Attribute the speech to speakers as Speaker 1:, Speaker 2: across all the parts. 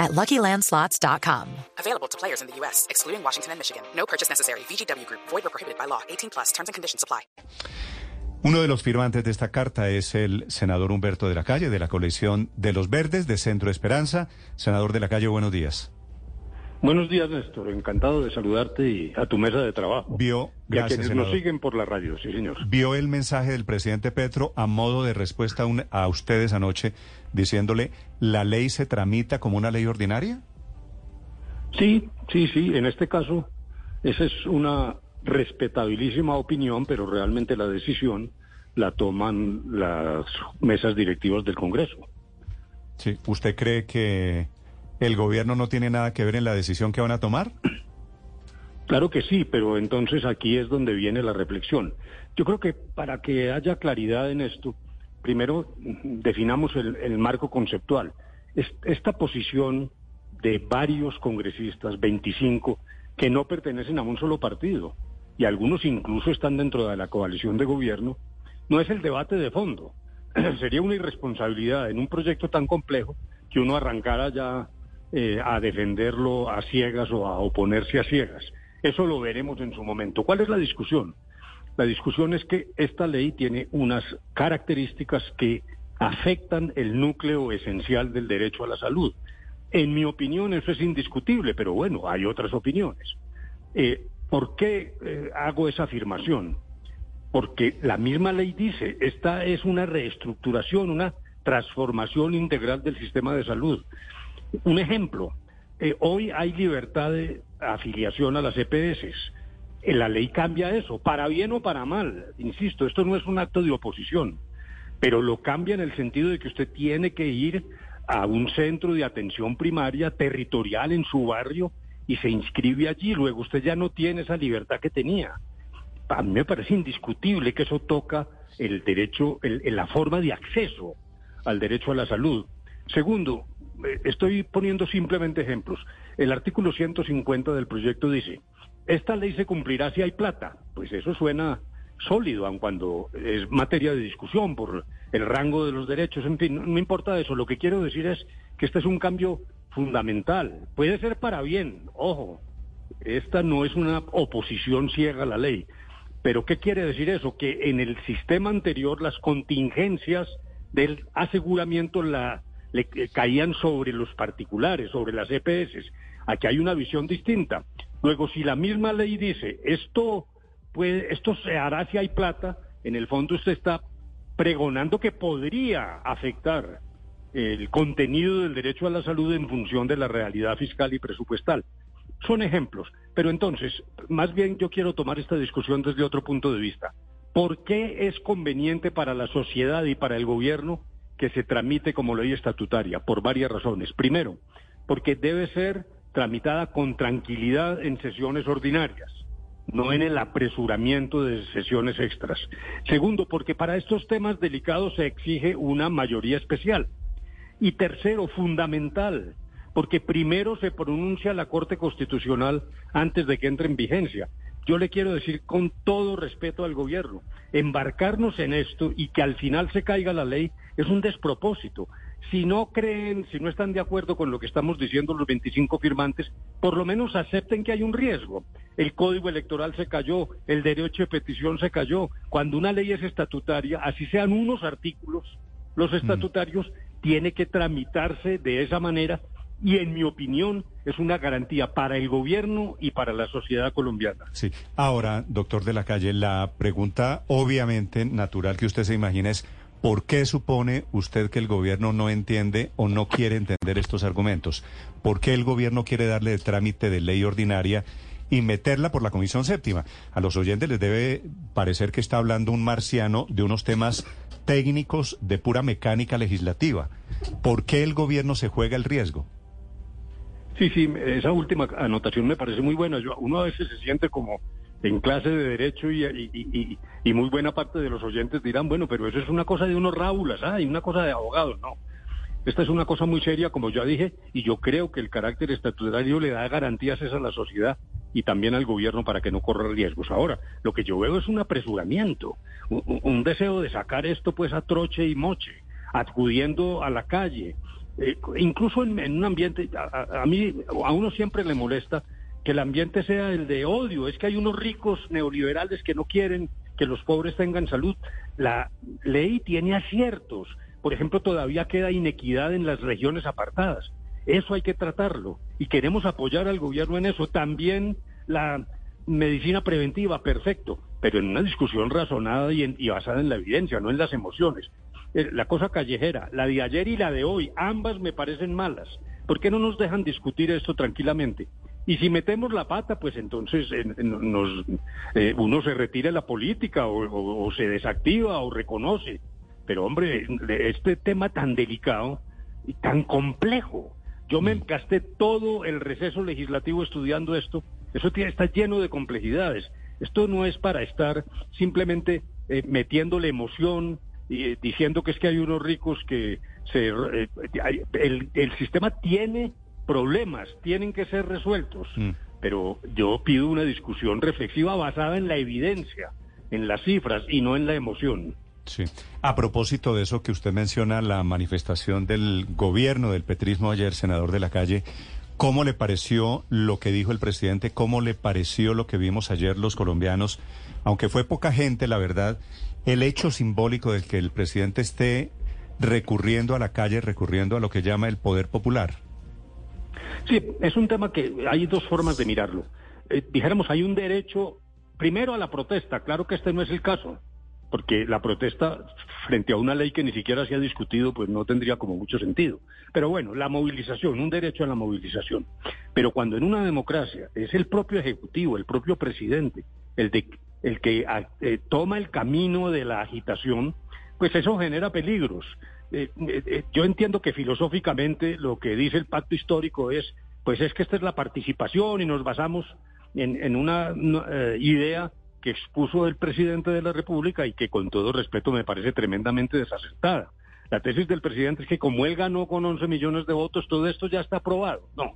Speaker 1: at LuckyLandSlots.com.
Speaker 2: Available to players in the U.S., excluding Washington and Michigan. No purchase necessary. VGW Group. Void or prohibited by law. 18 plus. Terms and conditions apply.
Speaker 3: Uno de los firmantes de esta carta es el senador Humberto de la Calle, de la coalición de los Verdes, de Centro Esperanza. Senador de la Calle, buenos días.
Speaker 4: Buenos días, Néstor. Encantado de saludarte y a tu mesa de trabajo.
Speaker 3: Vio,
Speaker 4: y a
Speaker 3: gracias,
Speaker 4: quienes nos siguen por la radio, sí, señor.
Speaker 3: Vio el mensaje del presidente Petro a modo de respuesta a, un- a ustedes anoche, diciéndole, ¿la ley se tramita como una ley ordinaria?
Speaker 4: Sí, sí, sí. En este caso, esa es una respetabilísima opinión, pero realmente la decisión la toman las mesas directivas del Congreso.
Speaker 3: Sí. ¿Usted cree que el gobierno no tiene nada que ver en la decisión que van a tomar?
Speaker 4: Claro que sí, pero entonces aquí es donde viene la reflexión. Yo creo que para que haya claridad en esto, primero definamos el, marco conceptual. Es- Esta posición de varios congresistas, 25, que no pertenecen a un solo partido, y algunos incluso están dentro de la coalición de gobierno, no es el debate de fondo. Sería una irresponsabilidad en un proyecto tan complejo que uno arrancara ya eh, a defenderlo a ciegas o a oponerse a ciegas. Eso lo veremos en su momento. ¿Cuál es la discusión? La discusión es que esta ley tiene unas características que afectan el núcleo esencial del derecho a la salud. En mi opinión eso es indiscutible, pero bueno, hay otras opiniones. Eh, ¿Por qué eh, hago esa afirmación? Porque la misma ley dice, esta es una reestructuración, una transformación integral del sistema de salud. Un ejemplo, eh, hoy hay libertad de afiliación a las EPS. Eh, La ley cambia eso, para bien o para mal. Insisto, esto no es un acto de oposición, pero lo cambia en el sentido de que usted tiene que ir a un centro de atención primaria territorial en su barrio y se inscribe allí. Luego usted ya no tiene esa libertad que tenía. A mí me parece indiscutible que eso toca el derecho, el- la forma de acceso al derecho a la salud. Segundo, estoy poniendo simplemente ejemplos. El artículo 150 del proyecto dice, esta ley se cumplirá si hay plata. Pues eso suena sólido, aun cuando es materia de discusión por el rango de los derechos, en fin, no, no importa eso. Lo que quiero decir es que este es un cambio fundamental. Puede ser para bien, ojo, esta no es una oposición ciega a la ley. Pero ¿qué quiere decir eso? Que en el sistema anterior las contingencias del aseguramiento la, le eh, caían sobre los particulares, sobre las EPS. Aquí hay una visión distinta. Luego, si la misma ley dice esto puede, esto se hará si hay plata, en el fondo usted está pregonando que podría afectar el contenido del derecho a la salud en función de la realidad fiscal y presupuestal. Son ejemplos, pero entonces, más bien yo quiero tomar esta discusión desde otro punto de vista. ¿Por qué es conveniente para la sociedad y para el gobierno que se tramite como ley estatutaria? Por varias razones. Primero, porque debe ser tramitada con tranquilidad en sesiones ordinarias, no en el apresuramiento de sesiones extras. Segundo, porque para estos temas delicados se exige una mayoría especial. Y tercero, fundamental, porque primero se pronuncia la Corte Constitucional antes de que entre en vigencia. Yo le quiero decir con todo respeto al gobierno, embarcarnos en esto y que al final se caiga la ley es un despropósito. Si no creen, si no están de acuerdo con lo que estamos diciendo los 25 firmantes, por lo menos acepten que hay un riesgo. El código electoral se cayó, el derecho de petición se cayó. Cuando una ley es estatutaria, así sean unos artículos, los estatutarios tiene que tramitarse de esa manera y en mi opinión es una garantía para el gobierno y para la sociedad colombiana.
Speaker 3: Sí. Ahora, doctor de la Calle, la pregunta obviamente natural que usted se imagina es, ¿por qué supone usted que el gobierno no entiende o no quiere entender estos argumentos? ¿Por qué el gobierno quiere darle trámite de ley ordinaria y meterla por la Comisión Séptima? A los oyentes les debe parecer que está hablando un marciano de unos temas técnicos de pura mecánica legislativa. ¿Por qué el gobierno se juega el riesgo?
Speaker 4: Sí, sí, esa última anotación me parece muy buena. Yo, uno a veces se siente como en clase de derecho y, y, muy buena parte de los oyentes dirán, bueno, pero eso es una cosa de unos rábulas, ¿ah? y una cosa de abogados, no. Esta es una cosa muy seria, como ya dije, y yo creo que el carácter estatutario le da garantías a la sociedad y también al gobierno para que no corra riesgos. Ahora, lo que yo veo es un apresuramiento, un, deseo de sacar esto pues a troche y moche, acudiendo a la calle, eh, incluso en, un ambiente, a, a mí, a uno siempre le molesta que el ambiente sea el de odio. Es que hay unos ricos neoliberales que no quieren que los pobres tengan salud. La ley tiene aciertos. Por ejemplo, todavía queda inequidad en las regiones apartadas. Eso hay que tratarlo. Y queremos apoyar al gobierno en eso. También la medicina preventiva, perfecto, pero en una discusión razonada y, y basada en la evidencia, no en las emociones. Eh, la cosa callejera, la de ayer y la de hoy, ambas me parecen malas. ¿Por qué no nos dejan discutir esto tranquilamente? Y si metemos la pata, pues entonces nos, eh, uno se retira de la política o, se desactiva o reconoce. Pero hombre, este tema tan delicado y tan complejo, yo me mm. gasté todo el receso legislativo estudiando esto, eso está lleno de complejidades. Esto no es para estar simplemente eh, metiéndole emoción y eh, diciendo que es que hay unos ricos que se, el, el sistema tiene problemas tienen que ser resueltos, mm. pero yo pido una discusión reflexiva basada en la evidencia, en las cifras y no en la emoción.
Speaker 3: Sí. A propósito de eso que usted menciona, la manifestación del gobierno del petrismo ayer, senador de la calle, ¿cómo le pareció lo que dijo el presidente? ¿Cómo le pareció lo que vimos ayer los colombianos? Aunque fue poca gente, la verdad, el hecho simbólico de que el presidente esté recurriendo a la calle, recurriendo a lo que llama el poder popular.
Speaker 4: Sí, es un tema que hay dos formas de mirarlo. Eh, dijéramos, hay un derecho primero a la protesta. Claro que este no es el caso, porque la protesta frente a una ley que ni siquiera se ha discutido, pues no tendría como mucho sentido. Pero bueno, la movilización, un derecho a la movilización. Pero cuando en una democracia es el propio Ejecutivo, el propio presidente, el, de, el que eh, toma el camino de la agitación, pues eso genera peligros. Eh, eh, eh, yo entiendo que filosóficamente lo que dice el pacto histórico es, pues es que esta es la participación y nos basamos en, una, idea que expuso el presidente de la República y que con todo respeto me parece tremendamente desacertada. La tesis del presidente es que como él ganó con 11 millones de votos, todo esto ya está aprobado. No.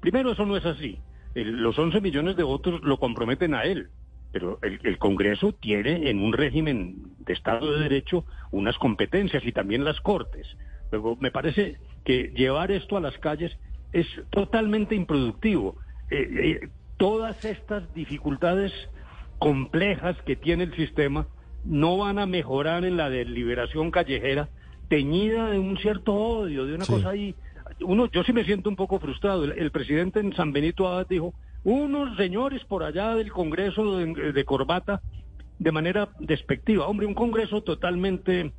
Speaker 4: Primero, eso no es así. los 11 millones de votos lo comprometen a él pero el, Congreso tiene en un régimen de Estado de Derecho unas competencias y también las Cortes. Luego, me parece que llevar esto a las calles es totalmente improductivo. Eh, eh, todas estas dificultades complejas que tiene el sistema no van a mejorar en la deliberación callejera teñida de un cierto odio, de una cosa ahí. Uno, yo sí me siento un poco frustrado. El, presidente en San Benito Abad dijo, unos señores por allá del Congreso de, corbata de manera despectiva. Hombre, un Congreso totalmente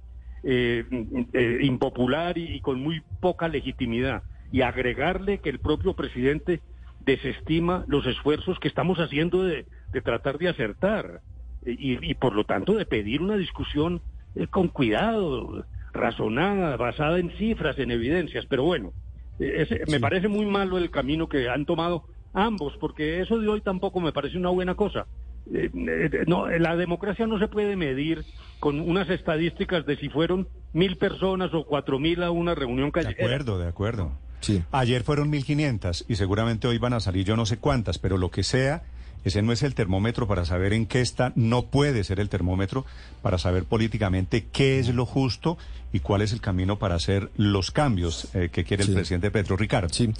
Speaker 4: eh, eh, impopular y, con muy poca legitimidad. Y agregarle que el propio presidente desestima los esfuerzos que estamos haciendo de, tratar de acertar y, por lo tanto de pedir una discusión eh, con cuidado, razonada, basada en cifras, en evidencias. Pero bueno, me parece muy malo el camino que han tomado ambos, porque eso de hoy tampoco me parece una buena cosa. Eh, eh, no, la democracia no se puede medir con unas estadísticas de si fueron mil personas o cuatro mil a una reunión callejera.
Speaker 3: De acuerdo, de acuerdo. Sí. Ayer fueron mil quinientas y seguramente hoy van a salir yo no sé cuántas, pero lo que sea, ese no es el termómetro para saber en qué está, no puede ser el termómetro para saber políticamente qué es lo justo y cuál es el camino para hacer los cambios eh, que quiere el presidente Petro Ricardo.
Speaker 5: Sí.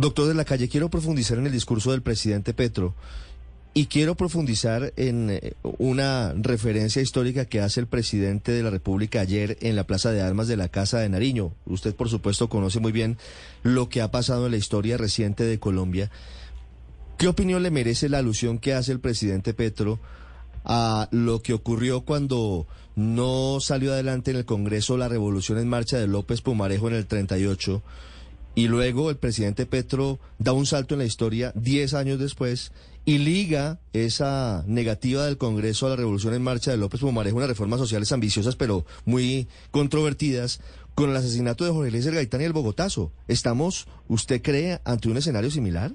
Speaker 5: Doctor de la Calle, quiero profundizar en el discurso del presidente Petro y quiero profundizar en eh, una referencia histórica que hace el presidente de la República ayer en la Plaza de Armas de la Casa de Nariño. Usted, por supuesto, conoce muy bien lo que ha pasado en la historia reciente de Colombia. ¿Qué opinión le merece la alusión que hace el presidente Petro a lo que ocurrió cuando no salió adelante en el Congreso la revolución en marcha de López Pumarejo en el 38? Y luego el presidente Petro da un salto en la historia 10 años después y liga esa negativa del Congreso a la revolución en marcha de López Pumarejo, unas reformas sociales ambiciosas pero muy controvertidas, con el asesinato de Jorge Luis Gaitán y el Bogotazo. ¿Estamos, usted cree, ante un escenario similar?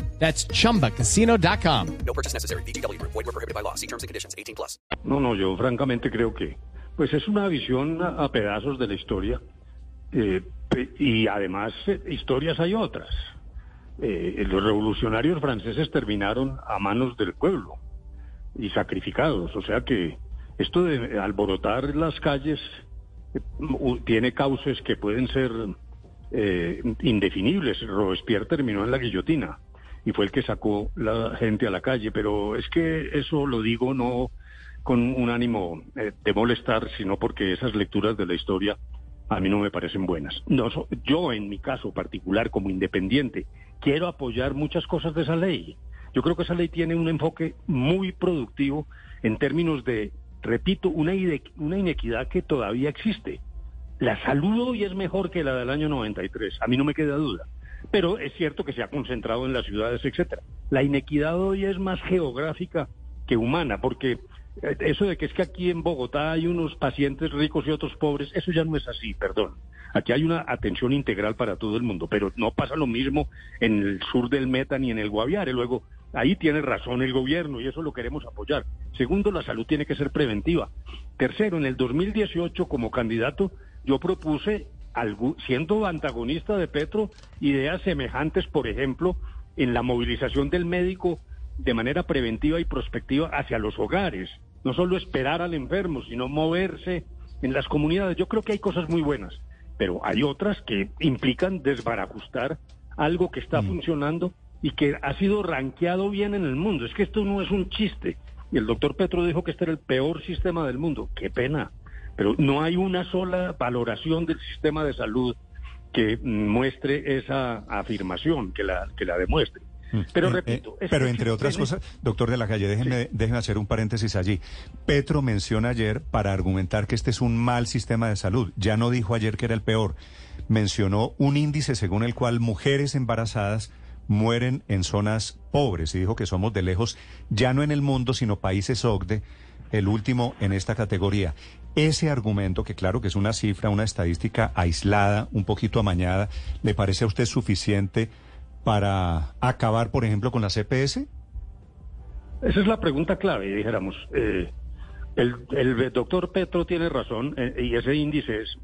Speaker 6: That's chumbacasino.com.
Speaker 2: No purchase necessary. VGW Group. Void were prohibited by law. See terms and conditions. 18 plus.
Speaker 4: No, no, yo francamente creo que pues es una visión a, pedazos de la historia eh, y además eh, historias hay otras. Eh, los revolucionarios franceses terminaron a manos del pueblo y sacrificados, o sea que esto de alborotar las calles eh, tiene cauces que pueden ser eh, indefinibles. Robespierre terminó en la guillotina y fue el que sacó la gente a la calle, pero es que eso lo digo no con un ánimo eh, de molestar, sino porque esas lecturas de la historia a mí no me parecen buenas. No, yo en mi caso particular como independiente quiero apoyar muchas cosas de esa ley. Yo creo que esa ley tiene un enfoque muy productivo en términos de, repito, una, una inequidad que todavía existe. La salud hoy es mejor que la del año 93, a mí no me queda duda. Pero es cierto que se ha concentrado en las ciudades, etcétera. La inequidad hoy es más geográfica que humana, porque eh, eso de que es que aquí en Bogotá hay unos pacientes ricos y otros pobres, eso ya no es así, perdón. Aquí hay una atención integral para todo el mundo, pero no pasa lo mismo en el sur del Meta ni en el Guaviare. Luego, ahí tiene razón el gobierno y eso lo queremos apoyar. Segundo, la salud tiene que ser preventiva. Tercero, en el 2018 como candidato yo propuse, siendo antagonista de Petro, ideas semejantes, por ejemplo, en la movilización del médico de manera preventiva y prospectiva hacia los hogares. No solo esperar al enfermo, sino moverse en las comunidades. Yo creo que hay cosas muy buenas, pero hay otras que implican desbarajustar algo que está funcionando y que ha sido ranqueado bien en el mundo. Es que esto no es un chiste. Y el doctor Petro dijo que este era el peor sistema del mundo. Qué pena. Pero no hay una sola valoración del sistema de salud que mm, muestre esa afirmación, que la, que la demuestre. Pero
Speaker 3: Eh,
Speaker 4: repito,
Speaker 3: eh,
Speaker 4: es
Speaker 3: pero entre otras
Speaker 4: tiene-
Speaker 3: cosas, doctor de la calle, déjenme, déjenme hacer un paréntesis allí. Petro menciona ayer para argumentar que este es un mal sistema de salud. Ya no dijo ayer que era el peor. Mencionó un índice según el cual mujeres embarazadas mueren en zonas pobres y dijo que somos de lejos, ya no en el mundo, sino países OCDE, el último en esta categoría. Ese argumento, que claro que es una cifra, una estadística aislada, un poquito amañada, ¿le parece a usted suficiente para acabar, por ejemplo, con la CPS?
Speaker 4: Esa es la pregunta clave, dijéramos. Eh, el, doctor Petro tiene razón eh, y ese índice es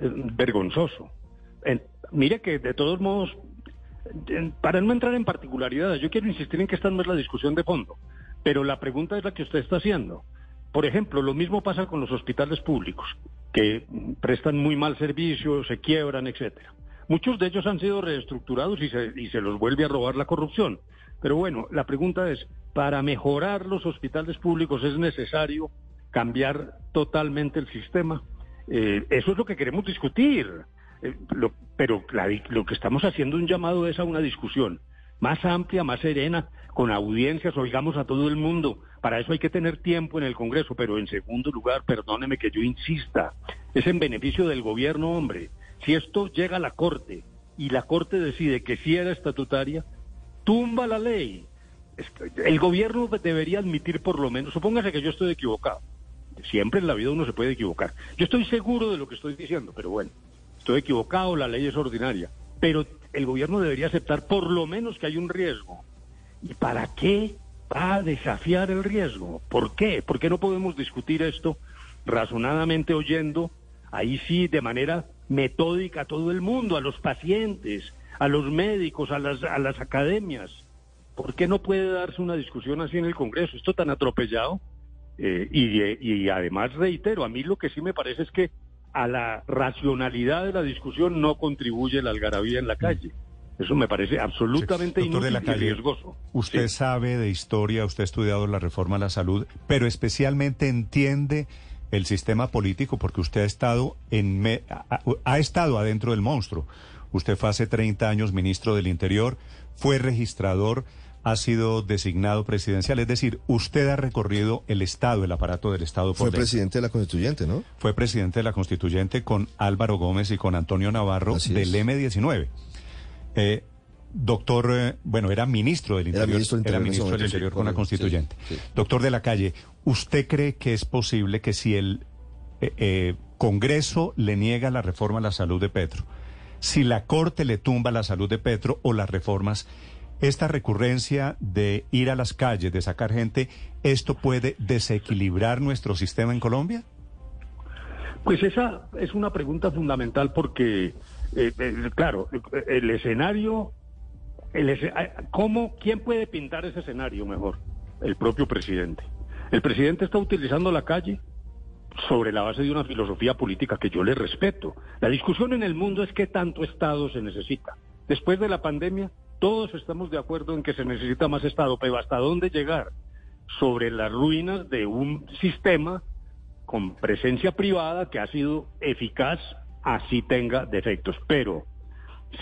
Speaker 4: eh, vergonzoso. Mire que de todos modos, para no entrar en particularidades, yo quiero insistir en que esta no es la discusión de fondo, pero la pregunta es la que usted está haciendo. Por ejemplo, lo mismo pasa con los hospitales públicos, que prestan muy mal servicio, se quiebran, etcétera. Muchos de ellos han sido reestructurados y se, y se los vuelve a robar la corrupción. Pero bueno, la pregunta es, ¿para mejorar los hospitales públicos es necesario cambiar totalmente el sistema? Eh, eso es lo que queremos discutir. Eh, lo- pero lo que estamos haciendo un llamado es a una discusión más amplia, más serena, con audiencias, oigamos a todo el mundo. Para eso hay que tener tiempo en el Congreso, pero en segundo lugar, perdóneme que yo insista, es en beneficio del gobierno, hombre. Si esto llega a la Corte y la Corte decide que sí era estatutaria, tumba la ley. El gobierno debería admitir por lo menos, supóngase que yo estoy equivocado. Siempre en la vida uno se puede equivocar. Yo estoy seguro de lo que estoy diciendo, pero bueno, estoy equivocado, la ley es ordinaria. Pero el gobierno debería aceptar por lo menos que hay un riesgo. ¿Y para qué va a desafiar el riesgo? ¿Por qué? ¿Por qué no podemos discutir esto razonadamente oyendo, ahí sí, de manera metódica a todo el mundo, a los pacientes, a los médicos, a las, a las academias? ¿Por qué no puede darse una discusión así en el Congreso? Esto tan atropellado. Eh, y, y además reitero, a mí lo que sí me parece es que a la racionalidad de la discusión no contribuye la algarabía en la calle. Eso me parece absolutamente
Speaker 3: Sí, doctor de
Speaker 4: inútil y riesgoso.
Speaker 3: Usted
Speaker 4: Sí.
Speaker 3: sabe de historia, usted ha estudiado la reforma a la salud, pero especialmente entiende el sistema político porque usted ha estado en me- ha, ha estado adentro del monstruo. Usted fue hace 30 años ministro del Interior, fue registrador, ha sido designado presidencial. Es decir, usted ha recorrido el Estado, el aparato del Estado. Por
Speaker 5: Fue
Speaker 3: dentro.
Speaker 5: presidente de la constituyente, ¿no?
Speaker 3: Fue presidente de la constituyente con Álvaro Gómez y con Antonio Navarro
Speaker 5: Así
Speaker 3: del
Speaker 5: es.
Speaker 3: M19. Eh, doctor, eh, bueno, era ministro del
Speaker 5: Era
Speaker 3: Interior.
Speaker 5: ministro del Interior en ese
Speaker 3: ministro del
Speaker 5: sí,
Speaker 3: Interior con la constituyente.
Speaker 5: sí, sí.
Speaker 3: Doctor de la calle, ¿usted cree que es posible que si el eh, Congreso le niega la reforma a la salud de Petro, si la Corte le tumba la salud de Petro o las reformas, esta recurrencia de ir a las calles, de sacar gente, ¿esto puede desequilibrar nuestro sistema en Colombia?
Speaker 4: Pues esa es una pregunta fundamental porque, eh, eh, claro, el escenario, el esce- eh, ¿cómo, ¿quién puede pintar ese escenario mejor? El propio presidente. El presidente está utilizando la calle sobre la base de una filosofía política que yo le respeto. La discusión en el mundo es qué tanto Estado se necesita. Después de la pandemia, todos estamos de acuerdo en que se necesita más Estado, pero ¿hasta dónde llegar? Sobre las ruinas de un sistema con presencia privada que ha sido eficaz, así tenga defectos. Pero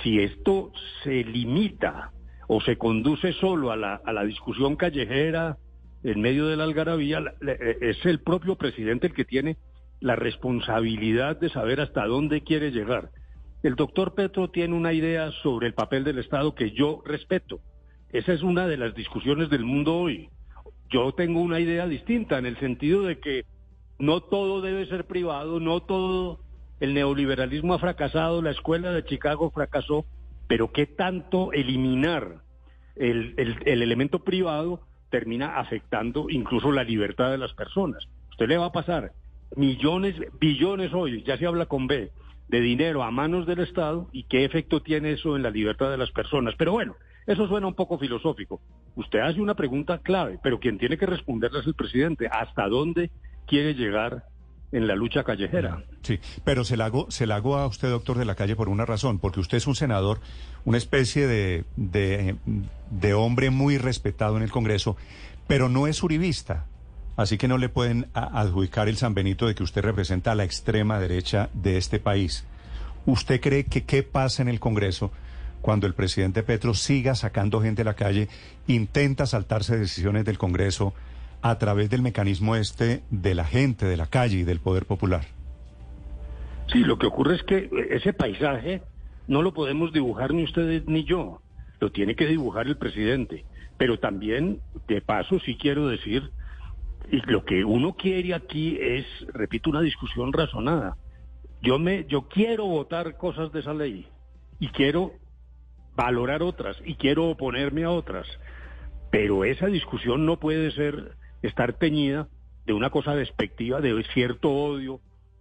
Speaker 4: si esto se limita o se conduce solo a la, a la discusión callejera en medio de la algarabía, la- es el propio presidente el que tiene la responsabilidad de saber hasta dónde quiere llegar. El doctor Petro tiene una idea sobre el papel del Estado que yo respeto. Esa es una de las discusiones del mundo hoy. Yo tengo una idea distinta en el sentido de que no todo debe ser privado, no todo el neoliberalismo ha fracasado, la escuela de Chicago fracasó, pero qué tanto eliminar el, el- el elemento privado termina afectando incluso la libertad de las personas. Usted le va a pasar millones, billones hoy, ya se habla con B, de dinero a manos del Estado y qué efecto tiene eso en la libertad de las personas. Pero bueno, eso suena un poco filosófico. Usted hace una pregunta clave, pero quien tiene que responderla es el presidente. ¿Hasta dónde quiere llegar en la lucha callejera?
Speaker 3: Sí, pero se la hago, se la hago a usted, doctor de la calle, por una razón, porque usted es un senador, una especie de, de, de hombre muy respetado en el Congreso, pero no es uribista. Así que no le pueden adjudicar el San Benito de que usted representa a la extrema derecha de este país. ¿Usted cree que qué pasa en el Congreso cuando el presidente Petro siga sacando gente a la calle, intenta saltarse decisiones del Congreso a través del mecanismo este de la gente, de la calle y del poder popular?
Speaker 4: Sí, lo que ocurre es que ese paisaje no lo podemos dibujar ni ustedes ni yo, lo tiene que dibujar el presidente. Pero también, de paso, sí quiero decir, y lo que uno quiere aquí es, repito, una discusión razonada. Yo me, yo quiero votar cosas de esa ley y quiero valorar otras y quiero oponerme a otras. Pero esa discusión no puede ser estar teñida de una cosa despectiva, de cierto odio.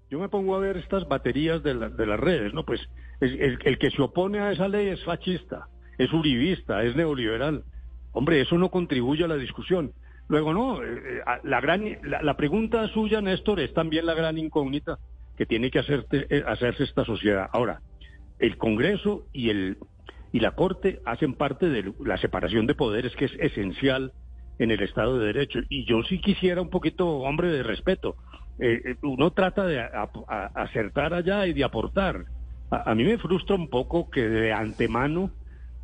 Speaker 4: Yo me pongo a ver estas baterías de, la- de las redes, ¿no? Pues es- el, el que se opone a esa ley es fascista, es uribista, es neoliberal. Hombre, eso no contribuye a la discusión. Luego, no, eh, eh, la, gran, la, pregunta suya, Néstor, es también la gran incógnita que tiene que hacerte- eh, hacerse esta sociedad. Ahora, el Congreso y el y la Corte hacen parte de la separación de poderes que es esencial en el Estado de Derecho. Y yo sí quisiera un poquito, hombre, de respeto. Uno trata de a- acertar allá y de aportar. A, a mí me frustra un poco que de antemano,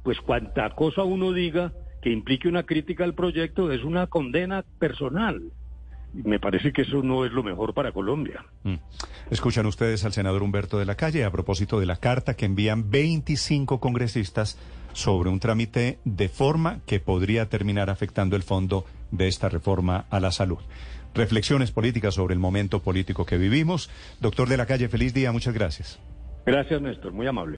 Speaker 4: pues cuanta cosa uno diga que implique una crítica al proyecto es una condena personal. Y me parece que eso no es lo mejor para Colombia.
Speaker 3: Mm. Escuchan ustedes al senador Humberto de la Calle a propósito de la carta que envían 25 congresistas sobre un trámite de forma que podría terminar afectando el fondo de esta reforma a la salud. Reflexiones políticas sobre el momento político que vivimos. Doctor de la Calle, feliz día, muchas gracias.
Speaker 4: Gracias, Néstor. Muy amable.